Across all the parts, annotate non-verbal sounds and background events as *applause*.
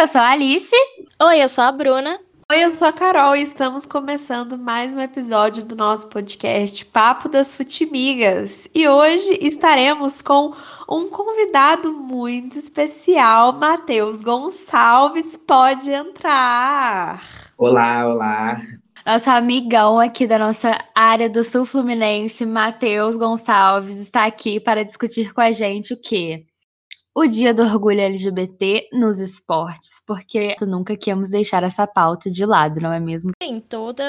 eu sou a Alice. Oi, eu sou a Bruna. Oi, eu sou a Carol e estamos começando mais um episódio do nosso podcast Papo das Futimigas. E hoje estaremos com um convidado muito especial, Matheus Gonçalves. Pode entrar. Olá, olá. Nosso amigão aqui da nossa área do Sul Fluminense, Matheus Gonçalves, está aqui para discutir com a gente o quê? O Dia do Orgulho LGBT nos esportes, porque nunca queremos deixar essa pauta de lado, não é mesmo? Sim, todo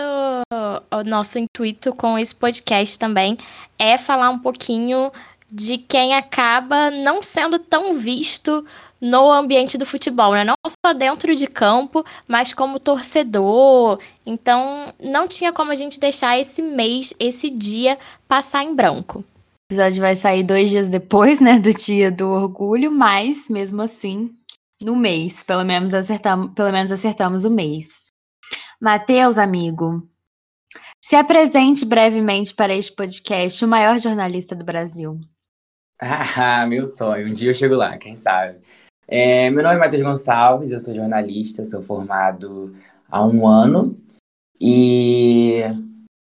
o nosso intuito com esse podcast também é falar um pouquinho de quem acaba não sendo tão visto no ambiente do futebol, né? Não só dentro de campo, mas como torcedor. Então, não tinha como a gente deixar esse mês, esse dia passar em branco episódio vai sair dois dias depois, né, do dia do orgulho, mas mesmo assim, no mês, pelo menos acertamos, pelo menos acertamos o mês. Matheus, amigo, se apresente brevemente para este podcast, o maior jornalista do Brasil. Ah, *laughs* meu sonho, um dia eu chego lá, quem sabe. É, meu nome é Matheus Gonçalves, eu sou jornalista, sou formado há um ano e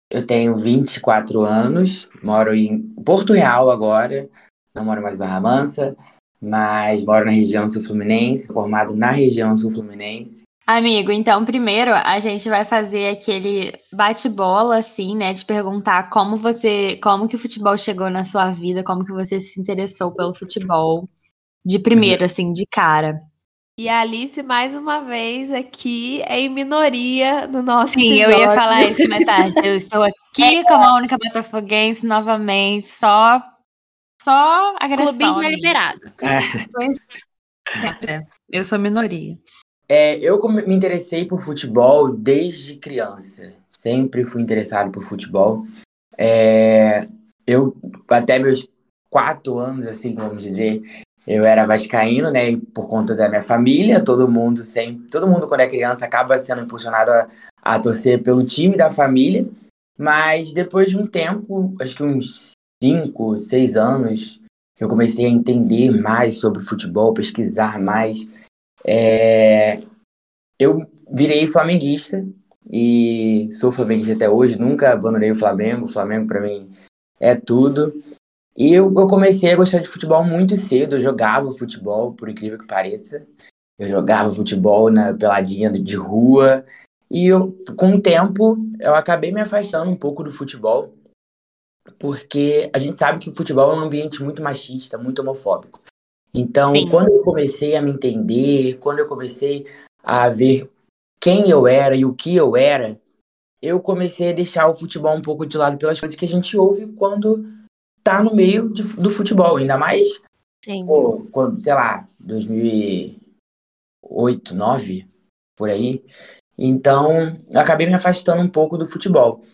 eu tenho 24 anos, moro em Porto Real agora, não moro mais em Barra Mansa, mas moro na região sul-fluminense, formado na região sul-fluminense. Amigo, então primeiro a gente vai fazer aquele bate-bola, assim, né? De perguntar como você, como que o futebol chegou na sua vida, como que você se interessou pelo futebol. De primeiro, assim, de cara. E a Alice, mais uma vez, aqui é em minoria no nosso Sim, episódio. eu ia falar isso mais tarde. Eu estou aqui é. como a única botafoguense novamente, só, só agressão. Clubismo é liberado. É. *laughs* Eu sou minoria. É, eu me interessei por futebol desde criança. Sempre fui interessado por futebol. É, eu, até meus quatro anos, assim, vamos dizer, eu era vascaíno, né? Por conta da minha família, todo mundo sempre, todo mundo quando é criança acaba sendo impulsionado a, a torcer pelo time da família. Mas depois de um tempo, acho que uns cinco, seis anos, que eu comecei a entender mais sobre futebol, pesquisar mais, é... eu virei flamenguista e sou flamenguista até hoje. Nunca abandonei o Flamengo. O Flamengo para mim é tudo. E eu, eu comecei a gostar de futebol muito cedo. Eu jogava futebol, por incrível que pareça. Eu jogava futebol na peladinha de rua. E eu, com o tempo, eu acabei me afastando um pouco do futebol, porque a gente sabe que o futebol é um ambiente muito machista, muito homofóbico. Então, Sim. quando eu comecei a me entender, quando eu comecei a ver quem eu era e o que eu era, eu comecei a deixar o futebol um pouco de lado pelas coisas que a gente ouve quando tá no meio de, do futebol, ainda mais, Sim. Pô, quando, sei lá, 2008, 2009, por aí. Então, eu acabei me afastando um pouco do futebol.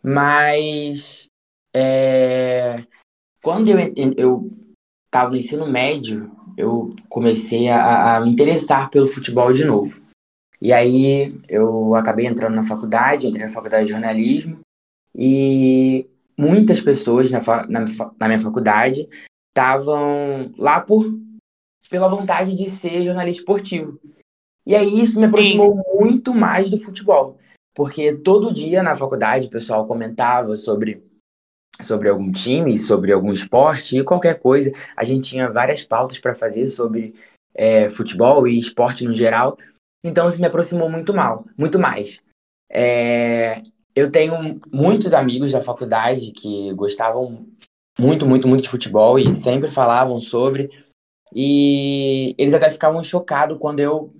Mas, é, quando eu, eu tava no ensino médio, eu comecei a, a me interessar pelo futebol de novo. E aí eu acabei entrando na faculdade, entrei na faculdade de jornalismo e muitas pessoas na, na, na minha faculdade estavam lá por pela vontade de ser jornalista esportivo. E aí isso me aproximou Sim. muito mais do futebol, porque todo dia na faculdade o pessoal comentava sobre sobre algum time, sobre algum esporte e qualquer coisa. A gente tinha várias pautas para fazer sobre é, futebol e esporte no geral. Então isso me aproximou muito mal, muito mais. É, eu tenho muitos amigos da faculdade que gostavam muito, muito, muito de futebol e sempre falavam sobre. E eles até ficavam chocados quando eu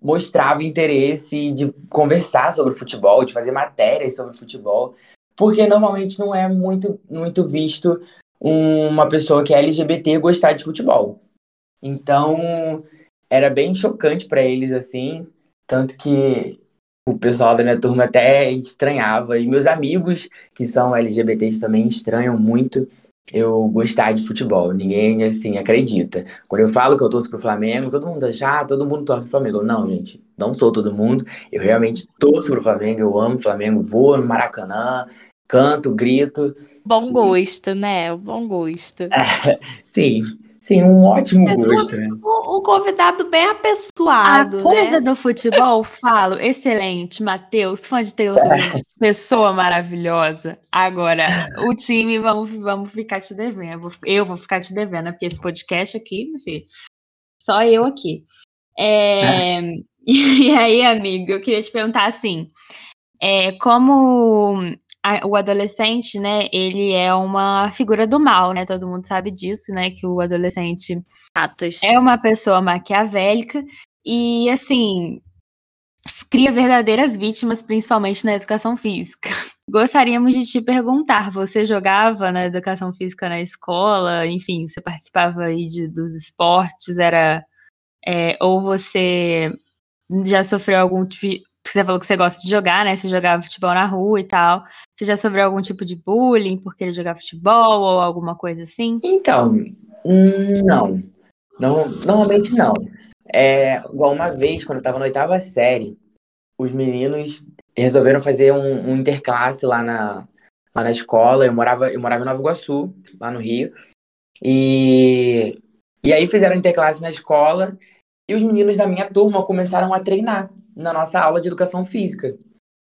mostrava interesse de conversar sobre futebol, de fazer matérias sobre futebol, porque normalmente não é muito, muito visto uma pessoa que é LGBT gostar de futebol. Então, era bem chocante para eles assim, tanto que o pessoal da minha turma até estranhava. E meus amigos, que são LGBTs, também estranham muito eu gostar de futebol. Ninguém, assim, acredita. Quando eu falo que eu torço pro Flamengo, todo mundo acha, ah, todo mundo torce pro Flamengo. Não, gente, não sou todo mundo. Eu realmente torço pro Flamengo, eu amo o Flamengo, vou no Maracanã, canto, grito. Bom gosto, né? Bom gosto. *laughs* sim, Sim, um ótimo gosto, né? Um, um convidado bem A apessoado, coisa né? do futebol, falo, excelente, Matheus, fã de Taylor Swift, *laughs* pessoa maravilhosa. Agora, o time, vamos, vamos ficar te devendo. Eu vou, eu vou ficar te devendo, porque esse podcast aqui, meu filho, só eu aqui. É, *laughs* *laughs* e aí, amigo, eu queria te perguntar assim, é, como a- o adolescente, né, ele é uma figura do mal, né? Todo mundo sabe disso, né? Que o adolescente Atos. é uma pessoa maquiavélica e, assim, cria verdadeiras vítimas, principalmente na educação física. *laughs* Gostaríamos de te perguntar: você jogava na educação física na escola? Enfim, você participava aí de, dos esportes? Era. é, ou você já sofreu algum tipo. Você falou que você gosta de jogar, né? Você jogava futebol na rua e tal. Você já sofreu algum tipo de bullying por querer jogar futebol ou alguma coisa assim? Então, não. não. Normalmente não. É, igual uma vez, quando eu tava na oitava série, os meninos resolveram fazer um, um interclasse lá na, lá na escola. Eu morava, eu morava em Nova Iguaçu, lá no Rio. E, e aí fizeram interclasse na escola e os meninos da minha turma começaram a treinar na nossa aula de educação física.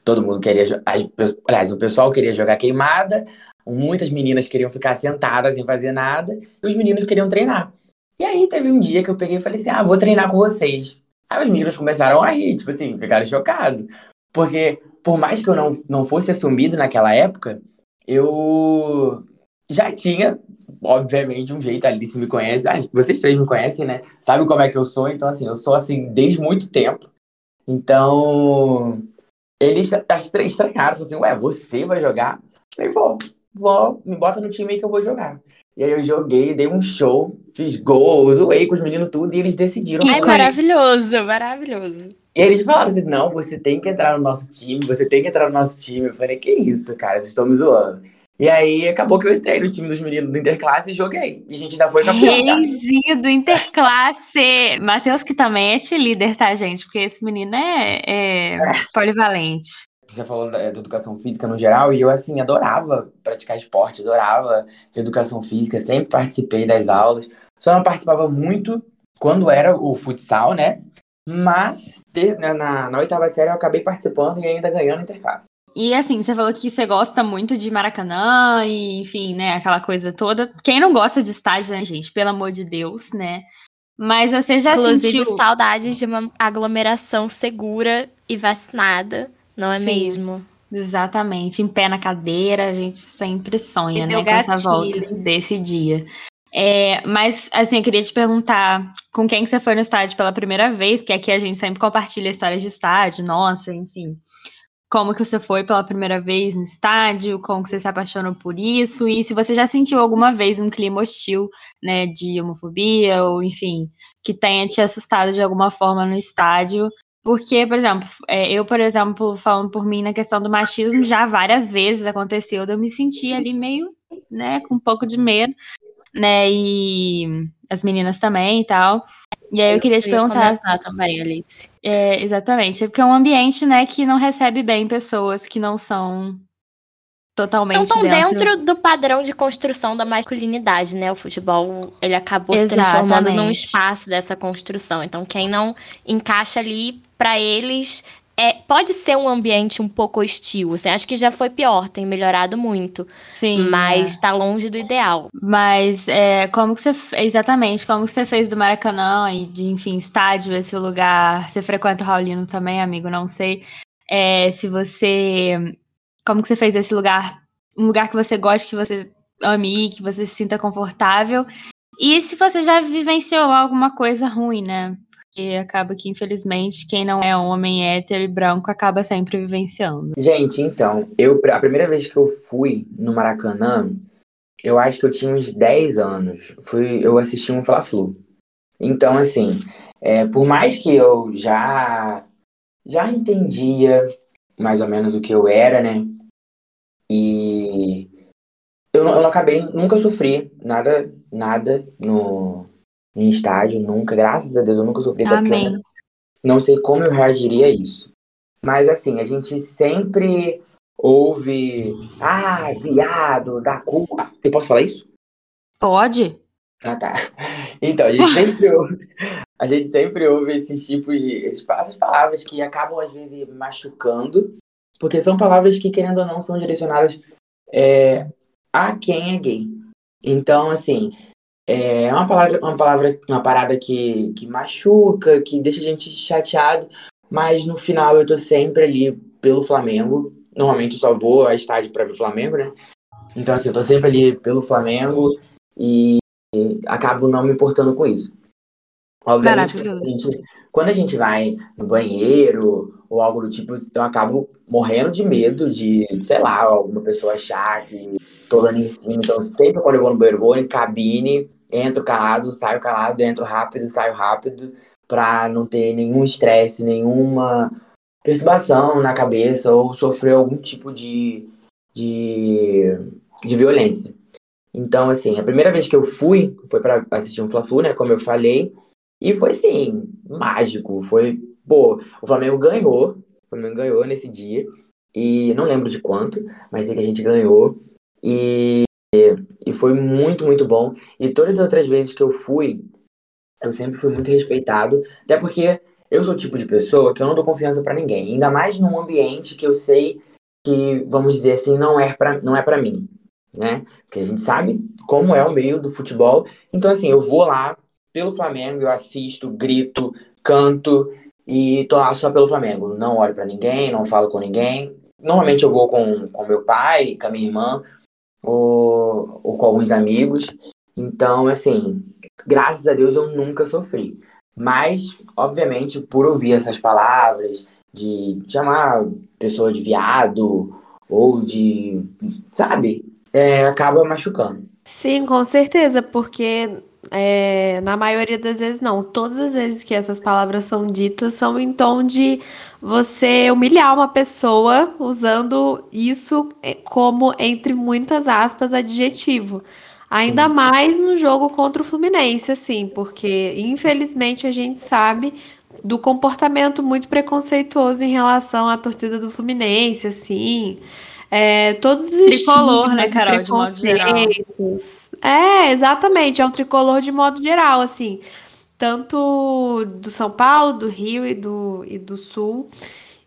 Todo mundo queria, as aliás, o pessoal queria jogar queimada, muitas meninas queriam ficar sentadas sem fazer nada e os meninos queriam treinar. E aí teve um dia que eu peguei e falei assim: ah, vou treinar com vocês. Aí os meninos começaram a rir, tipo assim, ficaram chocados. Porque, por mais que eu não, não fosse assumido naquela época, eu já tinha, obviamente, um jeito ali, se me conhece. Ah, vocês três me conhecem, né? Sabe como é que eu sou? Então, assim, eu sou assim desde muito tempo. Então, eles as três estranharam, falaram assim, ué, você vai jogar? Eu falei, vou, vou, me bota no time aí que eu vou jogar. E aí eu joguei, dei um show, fiz gol, zoei com os meninos tudo, e eles decidiram. Ícone. maravilhoso, maravilhoso. E eles falaram assim, não, você tem que entrar no nosso time, você tem que entrar no nosso time. Eu falei, que isso, cara, vocês estão me zoando. E aí acabou que eu entrei no time dos meninos do Interclasse e joguei. E a gente ainda foi campeão. tá? Do Interclasse. Matheus, que também é líder, tá, gente? Porque esse menino é, é polivalente. Você falou da, da educação física no geral, e eu, assim, adorava praticar esporte, adorava educação física, sempre participei das aulas. Só não participava muito quando era o futsal, né? Mas na, na, na oitava série eu acabei participando e ainda ganhando Interclasse. E assim, você falou que você gosta muito de Maracanã e, enfim, né, aquela coisa toda. Quem não gosta de estádio, né, gente? Pelo amor de Deus, né? Mas você já Inclusive, sentiu... saudades de uma aglomeração segura e vacinada, não é Sim. mesmo? Exatamente, em pé na cadeira, a gente sempre sonha, né, deu com essa volta gatilho. desse dia. É, mas, assim, eu queria te perguntar com quem que você foi no estádio pela primeira vez, porque aqui a gente sempre compartilha histórias de estádio, nossa, enfim. Como que você foi pela primeira vez no estádio, como que você se apaixonou por isso, e se você já sentiu alguma vez um clima hostil, né, de homofobia, ou enfim, que tenha te assustado de alguma forma no estádio, porque, por exemplo, é, eu, por exemplo, falando por mim na questão do machismo, já várias vezes aconteceu eu me sentir ali meio, né, com um pouco de medo, né, e as meninas também e tal. E aí eu queria te perguntar, também, Alice. é, exatamente, é porque é um ambiente, né, que não recebe bem pessoas que não são totalmente Não estão dentro. dentro do padrão de construção da masculinidade, né? O futebol, ele acabou se transformando num Exatamente. espaço dessa construção. Então, quem não encaixa ali, pra eles, é, pode ser um ambiente um pouco hostil. Assim, acho que já foi pior, tem melhorado muito. Sim, mas é. tá longe do ideal. Mas é, como que você exatamente como que você fez do Maracanã e de enfim estádio esse lugar? Você frequenta o Raulino também, amigo? Não sei É, se você como que você fez esse lugar um lugar que você goste, que você ame, que você se sinta confortável e se você já vivenciou alguma coisa ruim, né? Porque acaba que infelizmente quem não é homem hétero e branco acaba sempre vivenciando. Gente, então, eu, a primeira vez que eu fui no Maracanã, eu acho que eu tinha uns 10 anos. Fui, eu assisti um Fla-Flu. Então, assim, é, por mais que eu já, já entendia mais ou menos o que eu era, né? E eu, eu não acabei, nunca sofri nada, nada no, em estádio, nunca. Graças a Deus, eu nunca sofri. Amém. não sei como eu reagiria a isso. Mas assim, a gente sempre ouve, ah, viado, da cu. Ah, Eu posso falar isso? Pode? Ah, tá. Então, a gente sempre ouve, a gente sempre ouve esses tipos de. Esses, essas palavras que acabam, às vezes, machucando, porque são palavras que, querendo ou não, são direcionadas é, a quem é gay. Então, assim, é uma palavra, uma palavra, uma parada que, que machuca, que deixa a gente chateado, mas no final eu tô sempre ali pelo Flamengo. Normalmente eu só vou a estádio para ver o Flamengo, né? Então, assim, eu tô sempre ali pelo Flamengo e acabo não me importando com isso. Obviamente, a, gente, quando a gente vai no banheiro ou algo do tipo, eu acabo morrendo de medo de, sei lá, alguma pessoa achar que tô dando em cima. Então, sempre quando eu vou no banheiro, vou em cabine, entro calado, saio calado, entro rápido, saio rápido, pra não ter nenhum estresse, nenhuma perturbação na cabeça ou sofrer algum tipo de, de, de violência. Então, assim, a primeira vez que eu fui foi para assistir um Fla-Flu, né, como eu falei, e foi, assim, mágico. Foi, pô, o Flamengo ganhou, o Flamengo ganhou nesse dia, e não lembro de quanto, mas é que a gente ganhou, e, e foi muito, muito bom. E todas as outras vezes que eu fui, eu sempre fui muito respeitado, até porque eu sou o tipo de pessoa que eu não dou confiança para ninguém, ainda mais num ambiente que eu sei que, vamos dizer assim, não é para não é para mim né? Porque a gente sabe como é o meio do futebol. Então, assim, eu vou lá pelo Flamengo, eu assisto, grito, canto e tô lá só pelo Flamengo. Não olho para ninguém, não falo com ninguém. Normalmente eu vou com, com meu pai, com a minha irmã, ou, ou com alguns amigos. Então, assim, graças a Deus eu nunca sofri. Mas, obviamente, por ouvir essas palavras, de chamar pessoa de viado, ou de, sabe, é, acaba machucando. Sim, com certeza, porque é, na maioria das vezes não. Todas as vezes que essas palavras são ditas são em tom de você humilhar uma pessoa usando isso é, como, entre muitas aspas, adjetivo. Ainda mais no jogo contra o Fluminense, assim, porque infelizmente a gente sabe do comportamento muito preconceituoso em relação à torcida do Fluminense, assim. É, todos os tricolor, né, Carol, de modo geral. É, exatamente, é um tricolor de modo geral, assim, tanto do São Paulo, do Rio e do, e do Sul.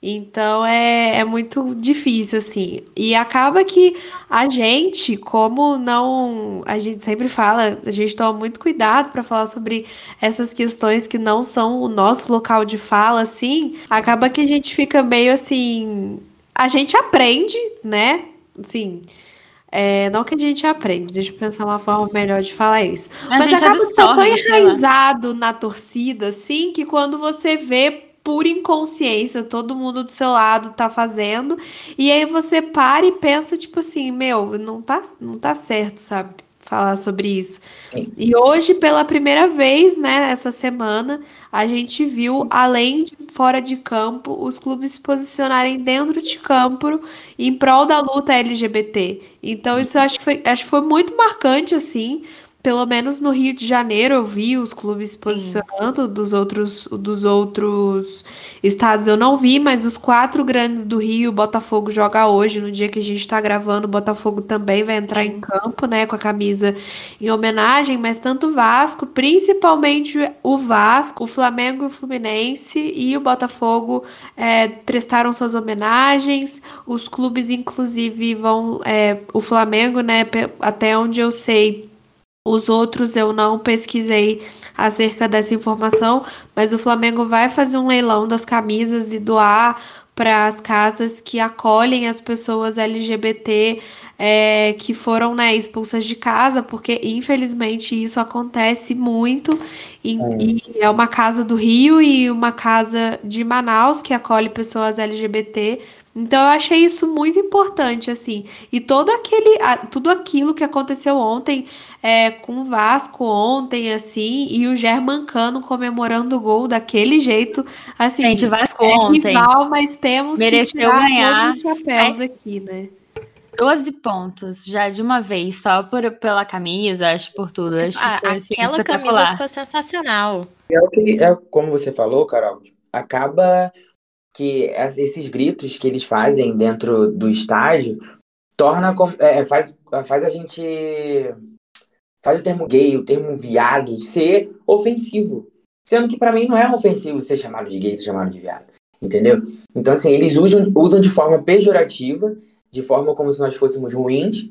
Então é, é muito difícil, assim. E acaba que a gente, como não. A gente sempre fala, a gente toma muito cuidado para falar sobre essas questões que não são o nosso local de fala, assim. Acaba que a gente fica meio assim a gente aprende, né? Assim, é, não que a gente aprende, deixa eu pensar uma forma melhor de falar isso. A Mas acaba absorve, tão enraizado na torcida, assim, que quando você vê por inconsciência, todo mundo do seu lado tá fazendo, e aí você para e pensa, tipo assim, meu, não tá, não tá certo, sabe? Falar sobre isso. Sim. E hoje, pela primeira vez, né, essa semana, a gente viu, além de fora de campo, os clubes se posicionarem dentro de campo em prol da luta LGBT. Então, isso acho que foi, acho que foi muito marcante, assim, pelo menos no Rio de Janeiro eu vi os clubes se posicionando, dos outros, dos outros estados eu não vi, mas os quatro grandes do Rio, o Botafogo joga hoje, no dia que a gente está gravando, o Botafogo também vai entrar em campo, né, com a camisa em homenagem, mas tanto o Vasco, principalmente o Vasco, o Flamengo e o Fluminense e o Botafogo é, prestaram suas homenagens, os clubes inclusive vão, é, o Flamengo, né, até onde eu sei, os outros eu não pesquisei acerca dessa informação, mas o Flamengo vai fazer um leilão das camisas e doar para as casas que acolhem as pessoas LGBT é, que foram né, expulsas de casa, porque infelizmente isso acontece muito. E é. e é uma casa do Rio e uma casa de Manaus que acolhe pessoas LGBT. Então eu achei isso muito importante, assim. E todo aquele, tudo aquilo que aconteceu ontem é, com o Vasco ontem, assim, e o Germancano comemorando o gol daquele jeito, assim. Gente, Vasco é ontem. Rival, mas temos mereceu que tirar ganhar. todos os chapéus aqui, né? 12 pontos, já de uma vez, só por, pela camisa, acho por tudo. Acho ah, que foi, assim, aquela camisa ficou sensacional. É o que, é, como você falou, Carol, acaba que esses gritos que eles fazem dentro do estádio torna é, faz, faz a gente faz o termo gay, o termo viado ser ofensivo. Sendo que para mim não é ofensivo ser chamado de gay, ser chamado de viado. Entendeu? Então, assim, eles usam, usam de forma pejorativa, de forma como se nós fôssemos ruins.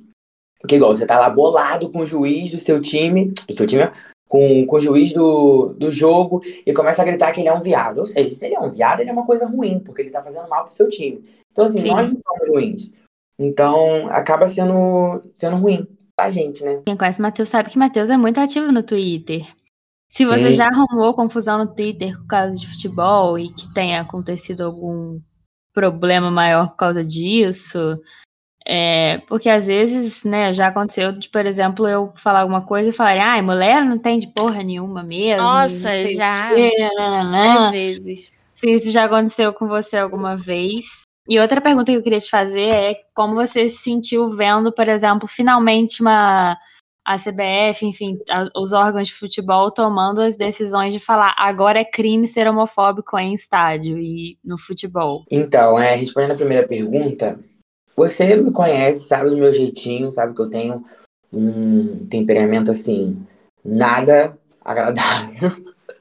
Porque, igual, você tá lá bolado com o juiz do seu time, do seu time, com, com o juiz do, do jogo, e começa a gritar que ele é um viado. Ou seja, se ele é um viado, ele é uma coisa ruim, porque ele tá fazendo mal pro seu time. Então, assim, Sim. nós não somos ruins. Então, acaba sendo, sendo ruim pra gente, né? Quem conhece o Matheus sabe que o Matheus é muito ativo no Twitter. Se você Sim. já arrumou confusão no Twitter por causa de futebol e que tenha acontecido algum problema maior por causa disso, é, porque às vezes, né, já aconteceu de, por exemplo, eu falar alguma coisa e falar, ai, mulher não tem de porra nenhuma mesmo. Nossa, já. Às vezes. Se isso já aconteceu com você alguma vez. E outra pergunta que eu queria te fazer é como você se sentiu vendo, por exemplo, finalmente uma a CBF, enfim, a, os órgãos de futebol tomando as decisões de falar agora é crime ser homofóbico em estádio e no futebol. Então, é, respondendo a primeira pergunta, você me conhece, sabe do meu jeitinho, sabe que eu tenho um temperamento assim, nada agradável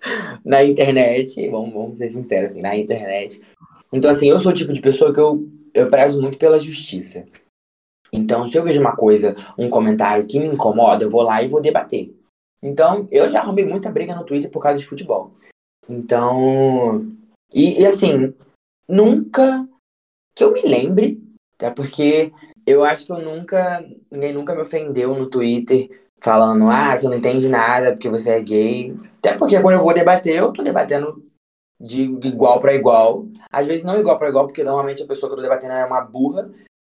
*laughs* na internet, vamos, vamos ser sinceros, assim, na internet. Então, assim, eu sou o tipo de pessoa que eu, eu prezo muito pela justiça. Então, se eu vejo uma coisa, um comentário que me incomoda, eu vou lá e vou debater. Então, eu já arrumei muita briga no Twitter por causa de futebol. Então, e, e assim, nunca que eu me lembre, até porque eu acho que eu nunca, ninguém nunca me ofendeu no Twitter falando, ah, você não entende nada porque você é gay. Até porque quando eu vou debater, eu tô debatendo de igual para igual. Às vezes não igual para igual, porque normalmente a pessoa que eu tô debatendo é uma burra.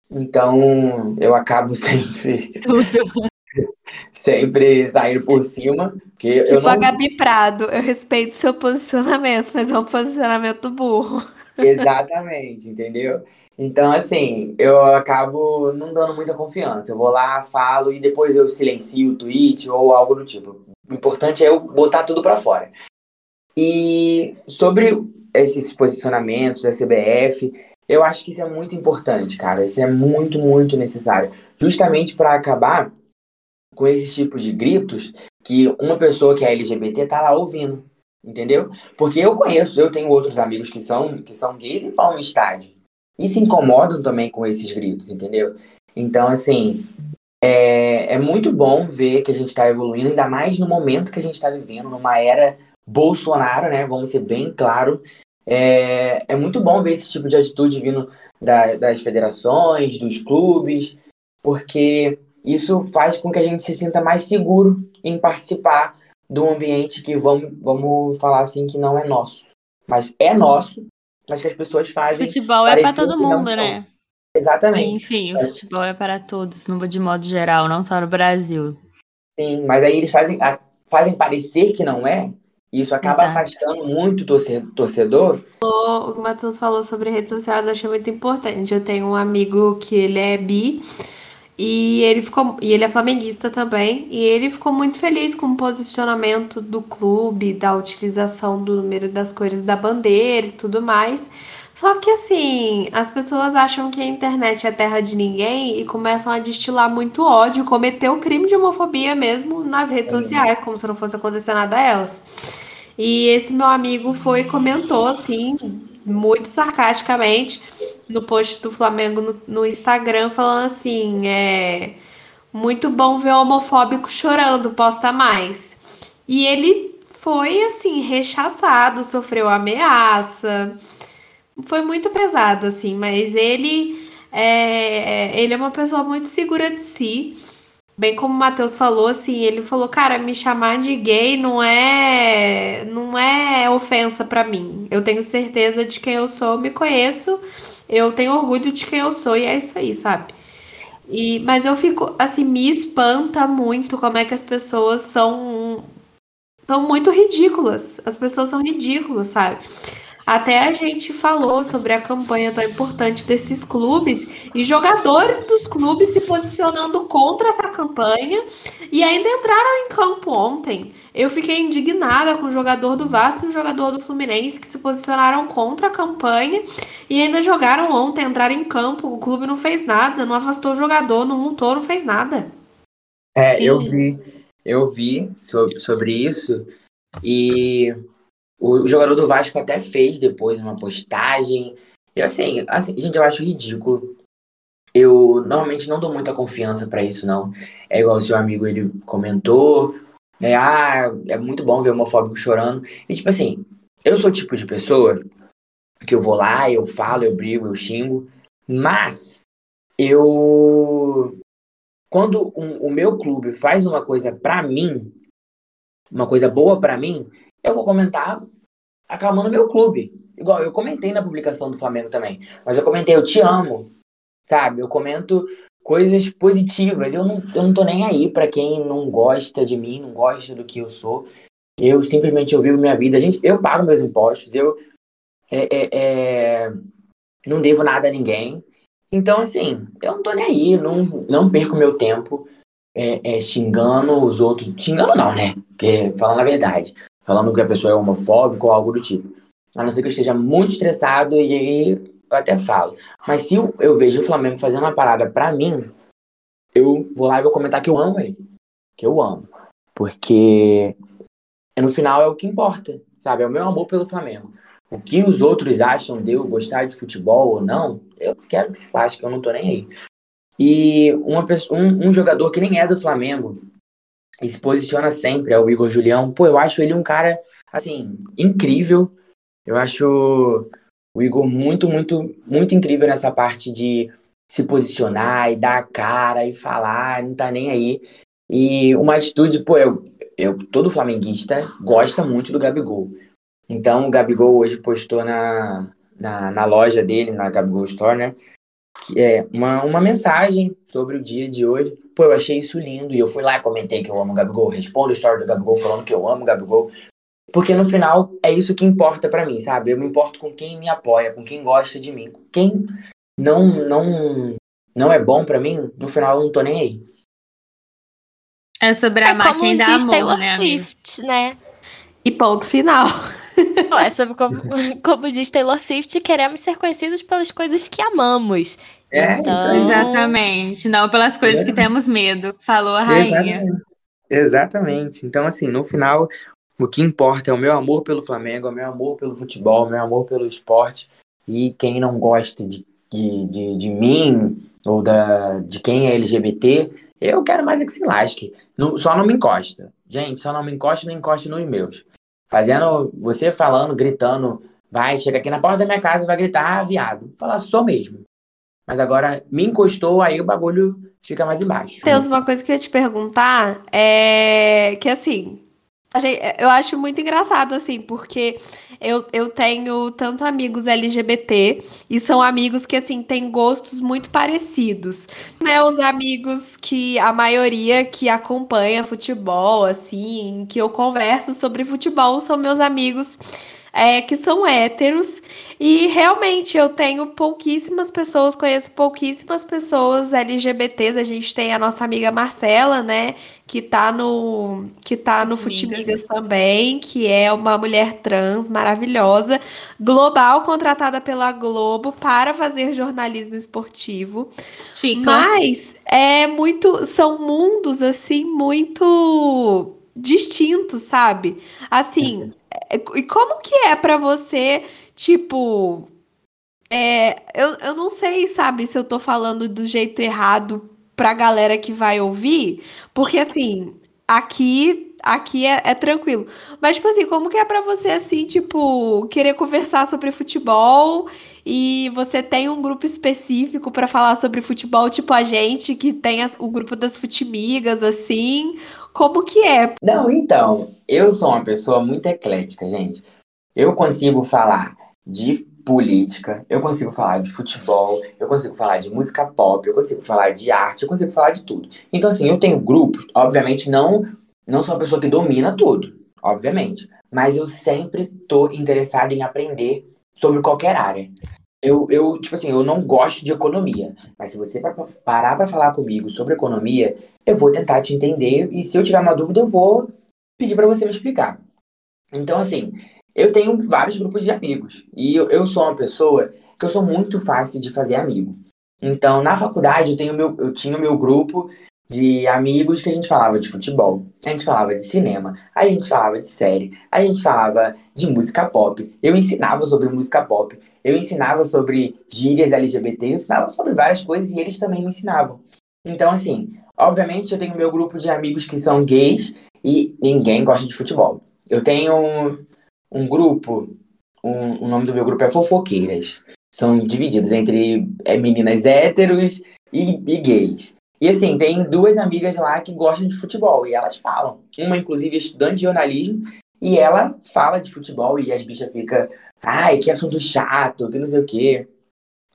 Então, eu acabo *laughs* sempre. Tudo. sempre saindo por cima. Porque tipo eu não... a Gabi Prado, eu respeito seu posicionamento, mas é um posicionamento burro. Exatamente, entendeu? Então, assim, eu acabo não dando muita confiança. Eu vou lá, falo e depois eu silencio o tweet ou algo do tipo. O importante é eu botar tudo para fora. E sobre esses posicionamentos da CBF, eu acho que isso é muito importante, cara. Isso é muito, muito necessário. Justamente para acabar com esses tipos de gritos que uma pessoa que é LGBT tá lá ouvindo. Entendeu? Porque eu conheço, eu tenho outros amigos que são, que são gays e vão no estádio. E se incomodam também com esses gritos, entendeu? Então, assim, é, é muito bom ver que a gente está evoluindo, ainda mais no momento que a gente está vivendo, numa era Bolsonaro, né? Vamos ser bem claro. É, é muito bom ver esse tipo de atitude vindo da, das federações, dos clubes, porque isso faz com que a gente se sinta mais seguro em participar de um ambiente que vamos, vamos falar assim que não é nosso. Mas é nosso, mas que as pessoas fazem. Futebol é para todo mundo, né? Exatamente. Enfim, o futebol é para todos, de modo geral, não só no Brasil. Sim, mas aí eles fazem, fazem parecer que não é, isso acaba Exato. afastando muito o torcedor. O que o Matheus falou sobre redes sociais eu achei muito importante. Eu tenho um amigo que ele é bi e ele ficou e ele é flamenguista também e ele ficou muito feliz com o posicionamento do clube, da utilização do número das cores da bandeira e tudo mais. Só que assim, as pessoas acham que a internet é terra de ninguém e começam a destilar muito ódio, cometer o crime de homofobia mesmo nas redes sociais, como se não fosse acontecer nada a elas. E esse meu amigo foi comentou assim, muito sarcasticamente, no post do Flamengo no, no Instagram, falando assim: é muito bom ver o homofóbico chorando, posta mais. E ele foi assim, rechaçado, sofreu ameaça. Foi muito pesado, assim, mas ele é, ele é uma pessoa muito segura de si. Bem como o Matheus falou, assim, ele falou, cara, me chamar de gay não é não é ofensa para mim. Eu tenho certeza de quem eu sou, me conheço, eu tenho orgulho de quem eu sou e é isso aí, sabe? E, mas eu fico, assim, me espanta muito como é que as pessoas são são muito ridículas. As pessoas são ridículas, sabe? Até a gente falou sobre a campanha tão importante desses clubes e jogadores dos clubes se posicionando contra essa campanha e ainda entraram em campo ontem. Eu fiquei indignada com o jogador do Vasco e o jogador do Fluminense que se posicionaram contra a campanha e ainda jogaram ontem, entraram em campo. O clube não fez nada, não afastou o jogador, não multou, não fez nada. É, eu vi. eu vi sobre, sobre isso e o, jogador do Vasco até fez depois uma postagem. E assim, assim, gente, eu acho ridículo. Eu normalmente não dou muita confiança para isso, não. É igual o seu amigo, ele comentou. É, ah, é muito bom ver homofóbico chorando. E tipo assim, eu sou o tipo de pessoa que eu vou lá, eu falo, eu brigo, eu xingo. Mas eu quando um, o meu clube faz uma coisa para mim, uma coisa boa para mim, eu vou comentar aclamando meu clube. Igual eu comentei na publicação do Flamengo também, mas eu comentei eu te amo, sabe? Eu comento coisas positivas. Eu não, eu não tô nem aí para quem não gosta de mim, não gosta do que eu sou. Eu simplesmente eu vivo minha vida. Gente, eu pago meus impostos, eu é, é, é, não devo nada a ninguém. Então, assim, eu não tô nem aí, não, não perco meu tempo é, é, xingando os outros. Xingando não, né? Porque, falando a verdade, falando que a pessoa é homofóbica ou algo do tipo. A não ser que eu esteja muito estressado e aí eu até falo. Mas se eu, eu vejo o Flamengo fazendo uma parada pra mim, eu vou lá e vou comentar que eu amo ele. Que eu amo. Porque no final é o que importa, sabe? É o meu amor pelo Flamengo. O que os outros acham de eu gostar de futebol ou não, eu quero que se faça, que eu não tô nem aí. E uma pessoa, um, um jogador que nem é do Flamengo e se posiciona sempre, é o Igor Julião. Pô, eu acho ele um cara, assim, incrível. Eu acho o Igor muito, muito, muito incrível nessa parte de se posicionar e dar a cara e falar, não tá nem aí. E uma atitude, pô, eu, eu todo flamenguista gosta muito do Gabigol. Então, o Gabigol hoje postou na, na, na loja dele, na Gabigol Store, né? Que é uma, uma mensagem sobre o dia de hoje. Pô, eu achei isso lindo. E eu fui lá e comentei que eu amo o Gabigol. Respondo a história do Gabigol falando que eu amo o Gabigol. Porque no final é isso que importa para mim, sabe? Eu me importo com quem me apoia, com quem gosta de mim. Quem não não não é bom para mim, no final eu não tô nem aí. É sobre a é máquina da amor, Taylor né, Swift, né? E ponto final. É sobre como, *laughs* como diz Taylor Swift, queremos ser conhecidos pelas coisas que amamos. É, então... Exatamente, não pelas coisas que temos medo, falou a rainha. Exatamente. Exatamente. Então, assim, no final, o que importa é o meu amor pelo Flamengo, o meu amor pelo futebol, o meu amor pelo esporte. E quem não gosta de, de, de, de mim ou da, de quem é LGBT, eu quero mais é que se lasque. Não, só não me encosta. Gente, só não me encoste, nem encoste nos meus. Fazendo, você falando, gritando, vai, chega aqui na porta da minha casa e vai gritar, ah, viado. Falar, sou mesmo. Mas agora me encostou, aí o bagulho fica mais embaixo. Deus, uma coisa que eu ia te perguntar é que assim, eu acho muito engraçado, assim, porque eu, eu tenho tanto amigos LGBT e são amigos que, assim, têm gostos muito parecidos. Né? Os amigos que a maioria que acompanha futebol, assim, que eu converso sobre futebol, são meus amigos é, que são héteros. E realmente eu tenho pouquíssimas pessoas, conheço pouquíssimas pessoas LGBTs. A gente tem a nossa amiga Marcela, né? Que tá no, que tá no Futimigas também, que é uma mulher trans maravilhosa, global, contratada pela Globo para fazer jornalismo esportivo. Chica. Mas é muito. São mundos assim muito distintos, sabe? Assim, e como que é para você, tipo. É, eu, eu não sei, sabe, se eu tô falando do jeito errado pra galera que vai ouvir, porque assim, aqui aqui é, é, tranquilo. Mas, tipo assim, como que é pra você, assim, tipo, querer conversar sobre futebol e você tem um grupo específico para falar sobre futebol, tipo a gente, que tem as, o grupo das futimigas, assim, como que é? Não, então, eu sou uma pessoa muito eclética, gente. Eu consigo falar de política, eu consigo falar de futebol, eu consigo falar de música pop, eu consigo falar de arte, eu consigo falar de tudo. Então, assim, eu tenho grupos, obviamente não, não sou uma pessoa que domina tudo, obviamente, mas eu sempre tô interessado em aprender sobre qualquer área. Eu, eu, tipo assim, eu não gosto de economia, mas se você parar para falar comigo sobre economia, eu vou tentar te entender e se eu tiver uma dúvida, eu vou pedir para você me explicar. Então, assim, eu tenho vários grupos de amigos e eu, eu sou uma pessoa que eu sou muito fácil de fazer amigo. Então, na faculdade, eu, tenho meu, eu tinha o meu grupo de amigos que a gente falava de futebol, a gente falava de cinema, a gente falava de série, a gente falava de música pop. Eu ensinava sobre música pop, eu ensinava sobre gírias LGBT, eu ensinava sobre várias coisas e eles também me ensinavam. Então, assim, obviamente eu tenho meu grupo de amigos que são gays e ninguém gosta de futebol. Eu tenho um, um grupo, um, o nome do meu grupo é Fofoqueiras. São divididos entre é, meninas héteros e, e gays. E assim, tem duas amigas lá que gostam de futebol e elas falam. Uma, inclusive, é estudante de jornalismo e ela fala de futebol e as bichas ficam, ai, que assunto chato, que não sei o quê.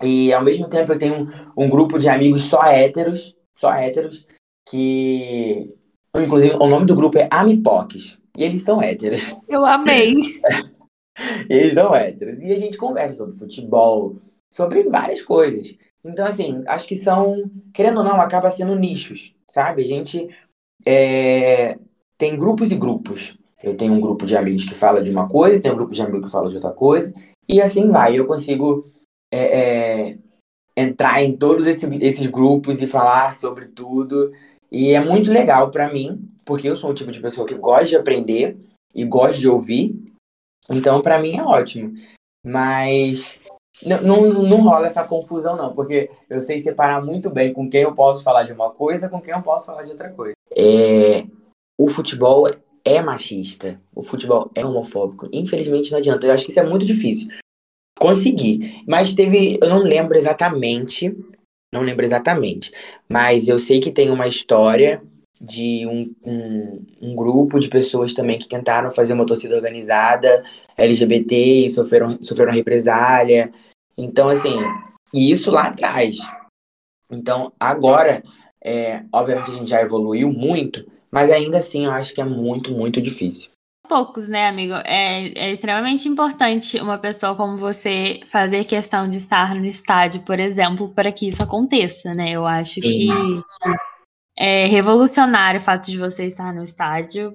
E ao mesmo tempo eu tenho um, um grupo de amigos só héteros, só héteros, que. Inclusive, o nome do grupo é Amipoques. E eles são héteros. Eu amei. *laughs* eles são héteros. E a gente conversa sobre futebol, sobre várias coisas. Então, assim, acho que são, querendo ou não, acaba sendo nichos, sabe? A gente é, tem grupos e grupos. Eu tenho um grupo de amigos que fala de uma coisa, tenho um grupo de amigos que fala de outra coisa, e assim vai. Eu consigo é, é, entrar em todos esse, esses grupos e falar sobre tudo. E é muito legal para mim, porque eu sou o tipo de pessoa que gosta de aprender e gosta de ouvir. Então, para mim é ótimo. Mas não, não, não rola essa confusão, não, porque eu sei separar muito bem com quem eu posso falar de uma coisa, com quem eu posso falar de outra coisa. É, o futebol é machista, o futebol é homofóbico. Infelizmente não adianta. Eu acho que isso é muito difícil. Conseguir. Mas teve. Eu não lembro exatamente. Não lembro exatamente. Mas eu sei que tem uma história de um, um, um, grupo de pessoas também que tentaram fazer uma torcida organizada LGBT e sofreram, sofreram represália. Então, assim, e isso lá atrás. Então, agora, é, obviamente a gente já evoluiu muito, mas ainda assim eu acho que é muito, muito difícil. Poucos, né, amigo? É, é extremamente importante uma pessoa como você fazer questão de estar no estádio, por exemplo, para que isso aconteça, né? Eu acho que é revolucionário o fato de você estar no estádio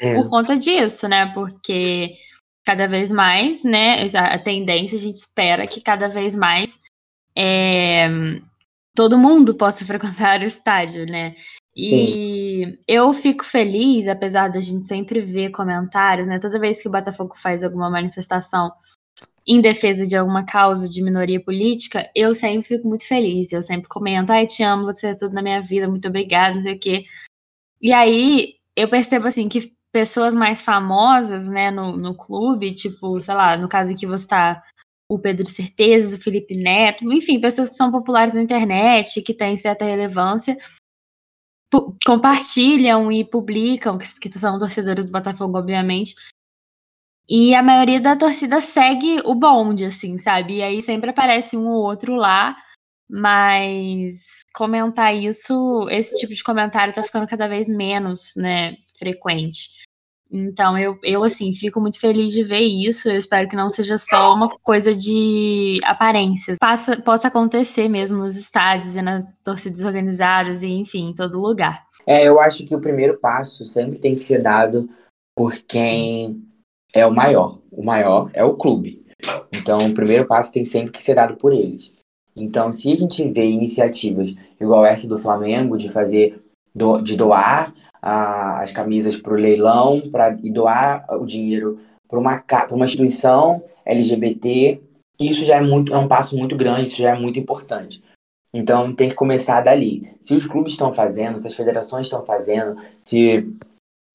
é. por conta disso, né? Porque cada vez mais, né? A tendência a gente espera que cada vez mais é, todo mundo possa *laughs* frequentar o estádio, né? E Sim. eu fico feliz, apesar da gente sempre ver comentários, né? Toda vez que o Botafogo faz alguma manifestação em defesa de alguma causa de minoria política, eu sempre fico muito feliz. Eu sempre comento, ai, te amo, você é tudo na minha vida, muito obrigada, não sei o quê. E aí eu percebo assim que pessoas mais famosas, né, no, no clube, tipo, sei lá, no caso aqui você tá o Pedro Certeza, o Felipe Neto, enfim, pessoas que são populares na internet, que têm certa relevância, compartilham e publicam, que, que são torcedores do Botafogo, obviamente, e a maioria da torcida segue o bonde, assim, sabe? E aí sempre aparece um ou outro lá, mas comentar isso, esse tipo de comentário tá ficando cada vez menos, né, frequente. Então, eu, eu, assim, fico muito feliz de ver isso. Eu espero que não seja só uma coisa de aparências. Passa, possa acontecer mesmo nos estádios e nas torcidas organizadas e, enfim, em todo lugar. É, eu acho que o primeiro passo sempre tem que ser dado por quem é o maior. O maior é o clube. Então, o primeiro passo tem sempre que ser dado por eles. Então, se a gente vê iniciativas igual essa do Flamengo, de fazer, do, de doar a, as camisas para o leilão pra, e doar o dinheiro para uma, uma instituição LGBT, isso já é, muito, é um passo muito grande, isso já é muito importante. Então tem que começar dali. Se os clubes estão fazendo, se as federações estão fazendo, se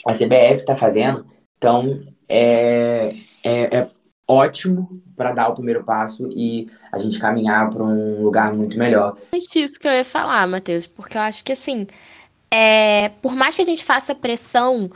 a CBF está fazendo, então é, é, é ótimo para dar o primeiro passo e a gente caminhar para um lugar muito melhor. É isso que eu ia falar, Matheus, porque eu acho que assim, é, por mais que a gente faça pressão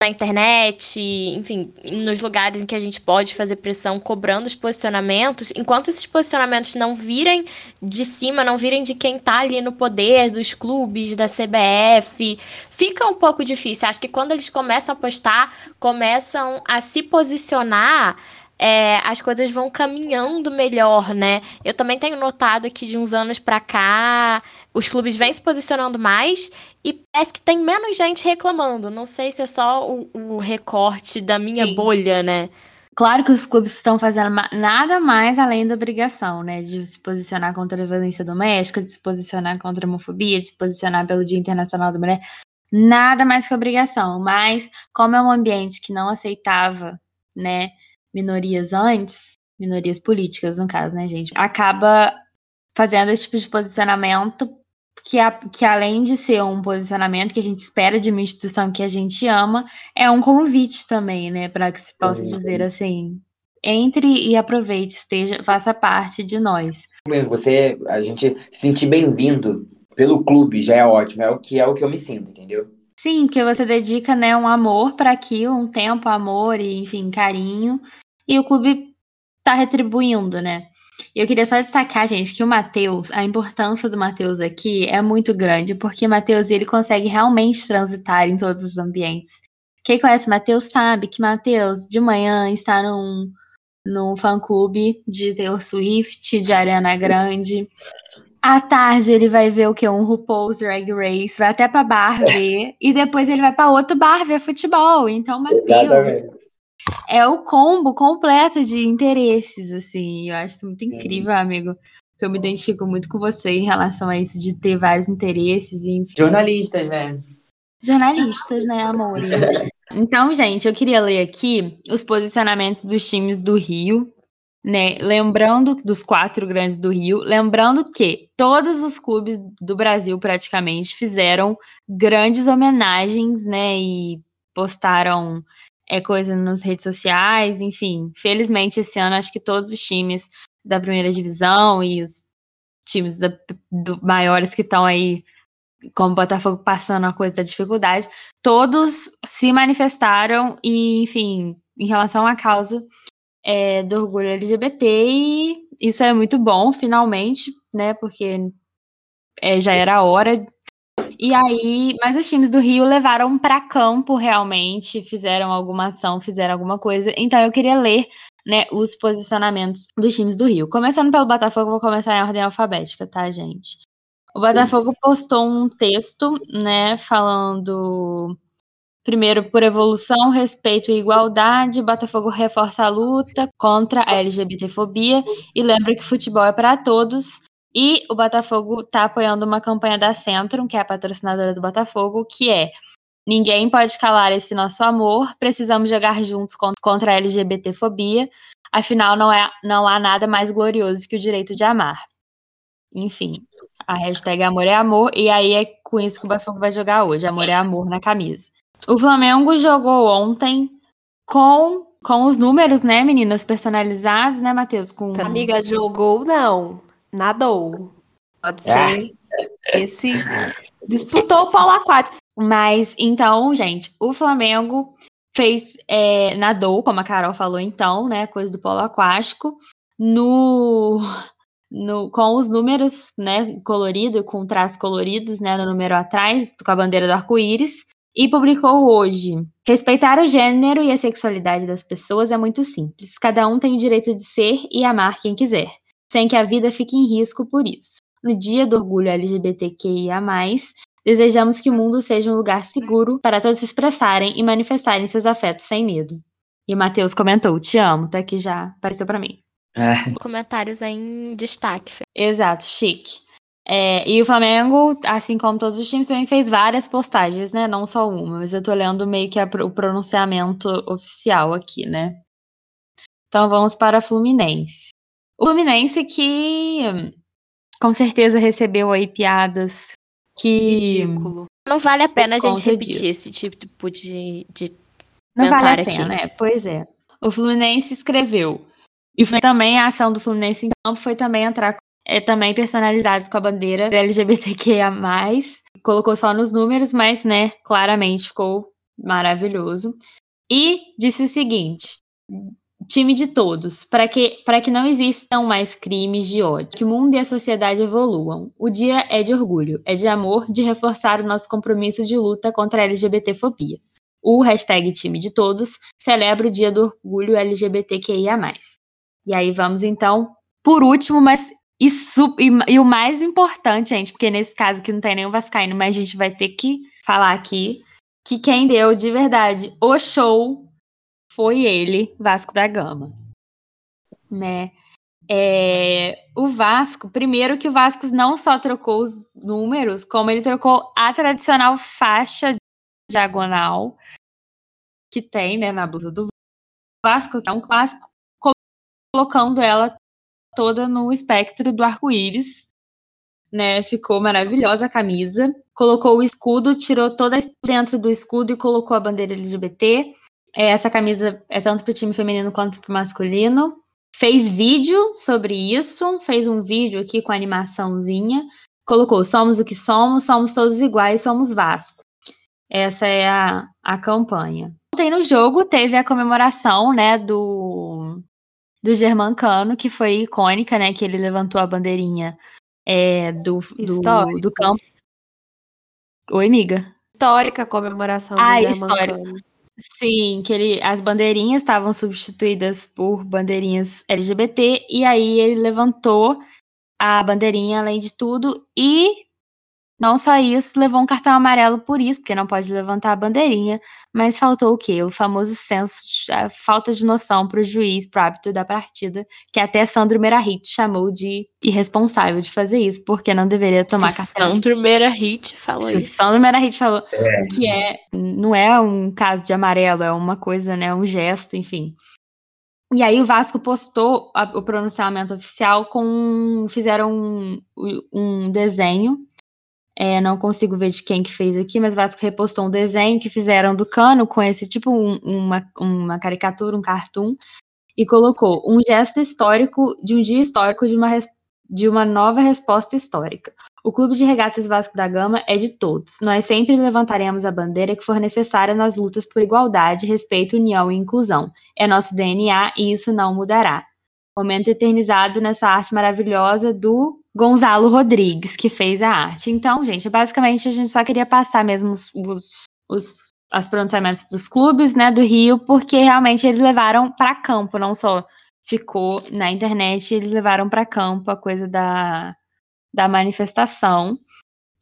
na internet, enfim, nos lugares em que a gente pode fazer pressão cobrando os posicionamentos, enquanto esses posicionamentos não virem de cima, não virem de quem tá ali no poder, dos clubes, da CBF, fica um pouco difícil. Acho que quando eles começam a postar, começam a se posicionar é, as coisas vão caminhando melhor, né? Eu também tenho notado que de uns anos para cá os clubes vêm se posicionando mais e parece que tem menos gente reclamando. Não sei se é só o, o recorte da minha Sim. bolha, né? Claro que os clubes estão fazendo nada mais além da obrigação, né? De se posicionar contra a violência doméstica, de se posicionar contra a homofobia, de se posicionar pelo Dia Internacional da Mulher. Nada mais que obrigação. Mas, como é um ambiente que não aceitava, né, minorias antes, minorias políticas, no caso, né, gente, acaba fazendo esse tipo de posicionamento que, a, que além de ser um posicionamento que a gente espera de uma instituição que a gente ama, é um convite também, né, para que se possa dizer assim, entre e aproveite, esteja, faça parte de nós. Você, a gente se sentir bem-vindo pelo clube já é ótimo, é o que é o que eu me sinto, entendeu? Sim, que você dedica, né, um amor para aquilo, um tempo, amor e, enfim, carinho, e o clube tá retribuindo, né? Eu queria só destacar, gente, que o Matheus, a importância do Matheus aqui é muito grande, porque o Matheus ele consegue realmente transitar em todos os ambientes. Quem conhece Matheus sabe que Matheus de manhã está num, num fã-clube de Taylor Swift, de Ariana Grande. À tarde ele vai ver o que? Um RuPaul's Drag Race, vai até pra bar ver, e depois ele vai para outro bar ver futebol. Então, Matheus é o combo completo de interesses, assim. Eu acho muito incrível, amigo. Porque eu me identifico muito com você em relação a isso de ter vários interesses. Enfim. Jornalistas, né? Jornalistas, né, amor? *laughs* Então, gente, eu queria ler aqui os posicionamentos dos times do Rio, né? Lembrando dos quatro grandes do Rio, lembrando que todos os clubes do Brasil praticamente fizeram grandes homenagens, né? E postaram é, coisa nas redes sociais, enfim. Felizmente, esse ano, acho que todos os times da primeira divisão e os times da, do, maiores que estão aí, como o Botafogo, passando a coisa da dificuldade, todos se manifestaram e, enfim, em relação à causa é, do orgulho LGBT, e isso é muito bom, finalmente, né? Porque é, já era hora e aí, mas os times do Rio levaram para campo realmente, fizeram alguma ação, fizeram alguma coisa. Então eu queria ler, né, os posicionamentos dos times do Rio. Começando pelo Botafogo, vou começar em ordem alfabética, tá, gente? O Botafogo postou um texto, né, falando Primeiro, por evolução, respeito e igualdade, Botafogo reforça a luta contra a LGBTfobia e lembra que futebol é para todos. E o Botafogo está apoiando uma campanha da Centrum, que é a patrocinadora do Botafogo, que é Ninguém pode calar esse nosso amor, precisamos jogar juntos contra a LGBTfobia, afinal não, é, não há nada mais glorioso que o direito de amar. Enfim, a hashtag amor é amor, e aí é com isso que o Botafogo vai jogar hoje, amor é amor na camisa. O Flamengo jogou ontem com, com os números, né, meninas, personalizados, né, Matheus? Com... Amiga, jogou não nadou. Pode é. ser esse. Disputou o polo aquático. Mas, então, gente, o Flamengo fez. É, nadou, como a Carol falou, então, né? Coisa do polo aquático. No. No, com os números, né, colorido, com traços coloridos, né, no número atrás, com a bandeira do arco-íris, e publicou hoje: Respeitar o gênero e a sexualidade das pessoas é muito simples. Cada um tem o direito de ser e amar quem quiser sem que a vida fique em risco por isso. No Dia do Orgulho LGBTQIA, desejamos que o mundo seja um lugar seguro para todos se expressarem e manifestarem seus afetos sem medo. E o Matheus comentou: Te amo, tá aqui já, apareceu para mim. É. Comentários em destaque. Exato, chique. É, e o Flamengo, assim como todos os times, também fez várias postagens, né? Não só uma, mas eu tô lendo meio que a, o pronunciamento oficial aqui, né? Então vamos para a Fluminense. O Fluminense que com certeza recebeu aí piadas que. Ridículo. Não vale a pena a gente repetir disso. esse tipo de. de Não vale a pena, né? Pois é. O Fluminense escreveu. E também a ação do Fluminense em campo foi também entrar é, também personalizados com a bandeira LGBTQIA+. Colocou só nos números, mas, né, claramente ficou maravilhoso. E disse o seguinte: time de todos, para que, que não existam mais crimes de ódio, que o mundo e a sociedade evoluam. O dia é de orgulho, é de amor, de reforçar o nosso compromisso de luta contra a LGBTfobia. O hashtag time de todos celebra o dia do orgulho LGBTQIA+. E aí vamos então, por último, mas e, e, e o mais importante, gente, porque nesse caso que não tem nenhum vascaíno, mas a gente vai ter que falar aqui, que quem deu de verdade o show foi ele, Vasco da Gama. Né? É, o Vasco, primeiro que o Vasco não só trocou os números, como ele trocou a tradicional faixa diagonal que tem né, na blusa do Vasco, que é um clássico, colocando ela toda no espectro do arco-íris. Né, ficou maravilhosa a camisa. Colocou o escudo, tirou toda dentro do escudo e colocou a bandeira LGBT. É, essa camisa é tanto para o time feminino quanto para o masculino fez vídeo sobre isso, fez um vídeo aqui com animaçãozinha, colocou somos o que somos, somos todos iguais, somos Vasco. Essa é a, a campanha. Ontem no jogo teve a comemoração, né, do do Germancano, que foi icônica, né, que ele levantou a bandeirinha é, do, do, do, campo. Oi, amiga. Histórica comemoração ah, do Germancano. Histórica. Sim, que ele, as bandeirinhas estavam substituídas por bandeirinhas LGBT, e aí ele levantou a bandeirinha além de tudo, e não só isso, levou um cartão amarelo por isso, porque não pode levantar a bandeirinha, mas faltou o quê? O famoso senso, de, a falta de noção para o juiz, pro hábito da partida, que até Sandro Merahit chamou de irresponsável de fazer isso, porque não deveria tomar Se cartão. Sandro Merahit falou Se isso. Sandro Merahit falou é. que é, não é um caso de amarelo, é uma coisa, né, um gesto, enfim. E aí o Vasco postou a, o pronunciamento oficial com fizeram um, um desenho é, não consigo ver de quem que fez aqui, mas Vasco repostou um desenho que fizeram do Cano com esse tipo um, uma, uma caricatura, um cartoon, e colocou um gesto histórico de um dia histórico de uma, de uma nova resposta histórica. O Clube de Regatas Vasco da Gama é de todos. Nós sempre levantaremos a bandeira que for necessária nas lutas por igualdade, respeito, união e inclusão. É nosso DNA e isso não mudará. Momento eternizado nessa arte maravilhosa do Gonzalo Rodrigues, que fez a arte. Então, gente, basicamente a gente só queria passar mesmo os, os, os, os pronunciamentos dos clubes, né, do Rio, porque realmente eles levaram para campo, não só ficou na internet, eles levaram para campo a coisa da, da manifestação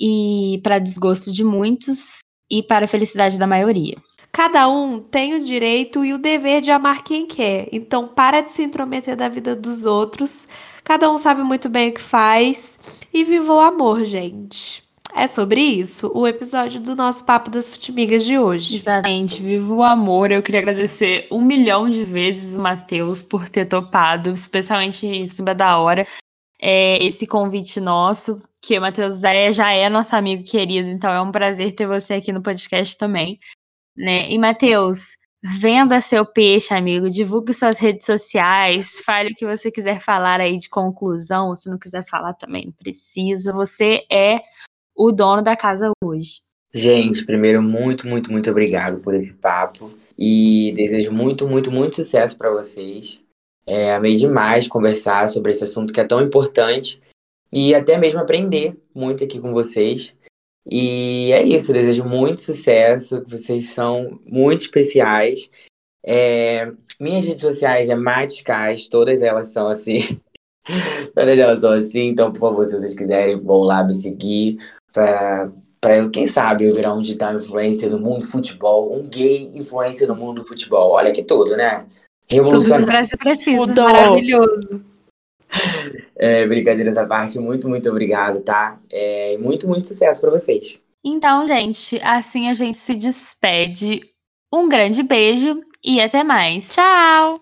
e para desgosto de muitos e para a felicidade da maioria. Cada um tem o direito e o dever de amar quem quer. Então, para de se intrometer da vida dos outros. Cada um sabe muito bem o que faz. E viva o amor, gente. É sobre isso o episódio do nosso Papo das Futimigas de hoje. Exatamente, viva o amor. Eu queria agradecer um milhão de vezes o Matheus por ter topado, especialmente em cima da hora, é, esse convite nosso, que o Matheus é, já é nosso amigo querido, então é um prazer ter você aqui no podcast também. Né? E, Matheus, venda seu peixe, amigo, divulgue suas redes sociais, fale o que você quiser falar aí de conclusão, se não quiser falar também não precisa. Você é o dono da casa hoje. Gente, primeiro, muito, muito, muito obrigado por esse papo e desejo muito, muito, muito sucesso para vocês. É, amei demais conversar sobre esse assunto que é tão importante e até mesmo aprender muito aqui com vocês. E é isso, eu desejo muito sucesso, vocês são muito especiais. É, minhas redes sociais é Maticais, todas elas são assim. *laughs* todas elas são assim, então, por favor, se vocês quiserem, vão lá me seguir. Pra, pra eu, quem sabe, eu virar um digital influencer no mundo do futebol, um gay influencer no mundo do futebol. Olha que tudo, né? Revolucionário. Tudo que precisa. Maravilhoso. É, brincadeiras à parte, muito, muito obrigado, tá? É, muito, muito sucesso para vocês. Então, gente, assim a gente se despede. Um grande beijo e até mais. Tchau!